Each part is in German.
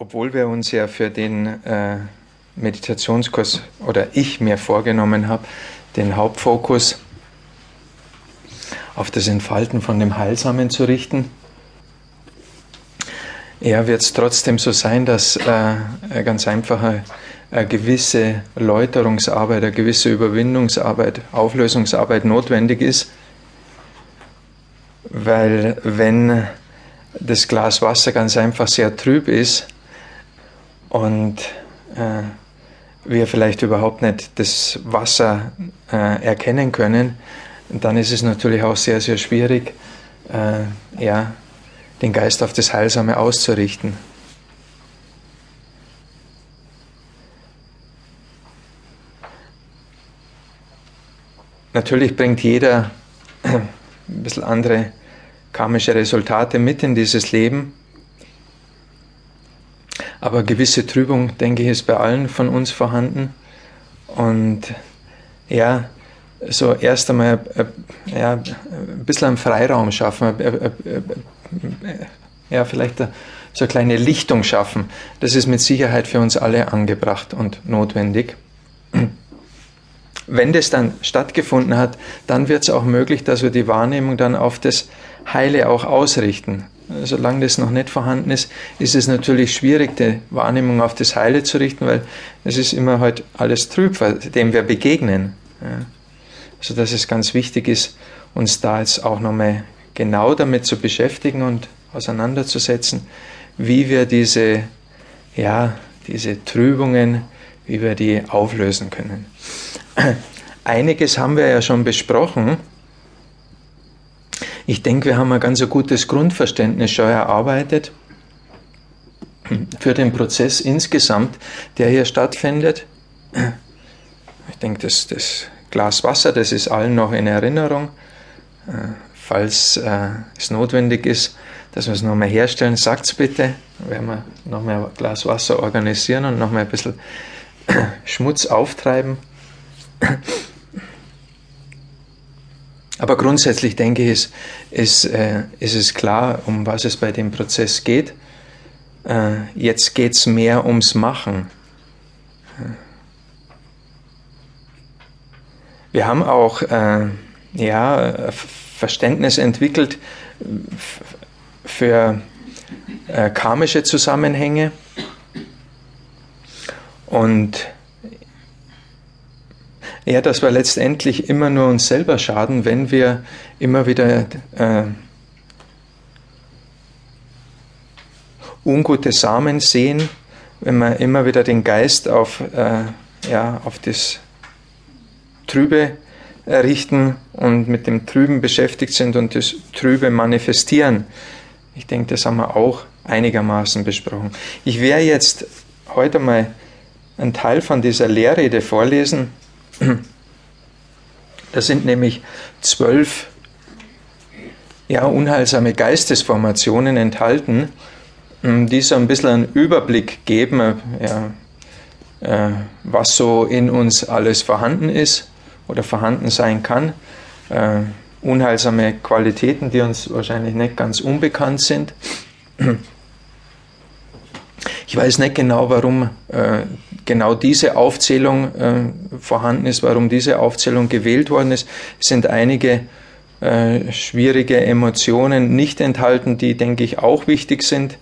obwohl wir uns ja für den äh, Meditationskurs oder ich mir vorgenommen habe, den Hauptfokus auf das Entfalten von dem Heilsamen zu richten, ja, wird es trotzdem so sein, dass äh, ganz einfache eine gewisse Läuterungsarbeit, eine gewisse Überwindungsarbeit, Auflösungsarbeit notwendig ist, weil wenn das Glas Wasser ganz einfach sehr trüb ist und äh, wir vielleicht überhaupt nicht das Wasser äh, erkennen können, dann ist es natürlich auch sehr, sehr schwierig, äh, ja, den Geist auf das Heilsame auszurichten. Natürlich bringt jeder ein bisschen andere karmische Resultate mit in dieses Leben. Aber gewisse Trübung, denke ich, ist bei allen von uns vorhanden. Und ja, so erst einmal äh, ja, ein bisschen einen Freiraum schaffen, äh, äh, ja, vielleicht so eine kleine Lichtung schaffen. Das ist mit Sicherheit für uns alle angebracht und notwendig. Wenn das dann stattgefunden hat, dann wird es auch möglich, dass wir die Wahrnehmung dann auf das Heile auch ausrichten. Solange das noch nicht vorhanden ist, ist es natürlich schwierig, die Wahrnehmung auf das Heile zu richten, weil es ist immer halt alles trüb, dem wir begegnen. Ja. Also dass es ganz wichtig ist, uns da jetzt auch nochmal genau damit zu beschäftigen und auseinanderzusetzen, wie wir diese, ja, diese Trübungen, wie wir die auflösen können. Einiges haben wir ja schon besprochen. Ich denke, wir haben ein ganz gutes Grundverständnis schon erarbeitet für den Prozess insgesamt, der hier stattfindet. Ich denke, das, das Glas Wasser, das ist allen noch in Erinnerung. Äh, falls äh, es notwendig ist, dass wir es nochmal herstellen, sagt es bitte. Dann werden wir nochmal ein Glas Wasser organisieren und nochmal ein bisschen Schmutz auftreiben. Aber grundsätzlich denke ich, ist, ist, äh, ist es klar, um was es bei dem Prozess geht. Äh, jetzt geht es mehr ums Machen. Wir haben auch äh, ja, Verständnis entwickelt für äh, karmische Zusammenhänge und ja, dass wir letztendlich immer nur uns selber schaden, wenn wir immer wieder äh, ungute Samen sehen, wenn wir immer wieder den Geist auf, äh, ja, auf das Trübe richten und mit dem Trüben beschäftigt sind und das Trübe manifestieren. Ich denke, das haben wir auch einigermaßen besprochen. Ich werde jetzt heute mal einen Teil von dieser Lehrrede vorlesen. Da sind nämlich zwölf ja, unheilsame Geistesformationen enthalten, die so ein bisschen einen Überblick geben, ja, äh, was so in uns alles vorhanden ist oder vorhanden sein kann. Äh, unheilsame Qualitäten, die uns wahrscheinlich nicht ganz unbekannt sind. Ich weiß nicht genau, warum äh, genau diese Aufzählung äh, vorhanden ist, warum diese Aufzählung gewählt worden ist. Sind einige äh, schwierige Emotionen nicht enthalten, die, denke ich, auch wichtig sind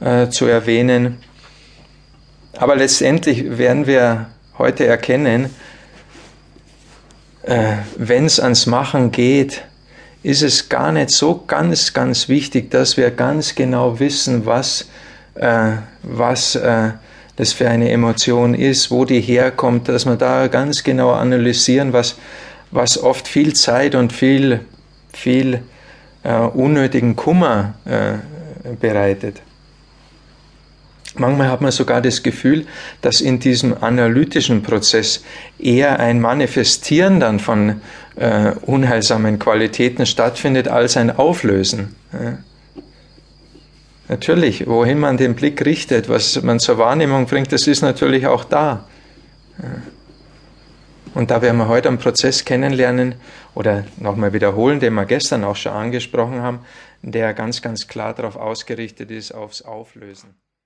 äh, zu erwähnen. Aber letztendlich werden wir heute erkennen, äh, wenn es ans Machen geht, ist es gar nicht so ganz, ganz wichtig, dass wir ganz genau wissen, was, äh, was das für eine Emotion ist, wo die herkommt, dass wir da ganz genau analysieren, was, was oft viel Zeit und viel, viel äh, unnötigen Kummer äh, bereitet. Manchmal hat man sogar das Gefühl, dass in diesem analytischen Prozess eher ein Manifestieren dann von äh, unheilsamen Qualitäten stattfindet als ein Auflösen. Ja. Natürlich, wohin man den Blick richtet, was man zur Wahrnehmung bringt, das ist natürlich auch da. Und da werden wir heute einen Prozess kennenlernen oder nochmal wiederholen, den wir gestern auch schon angesprochen haben, der ganz, ganz klar darauf ausgerichtet ist, aufs Auflösen.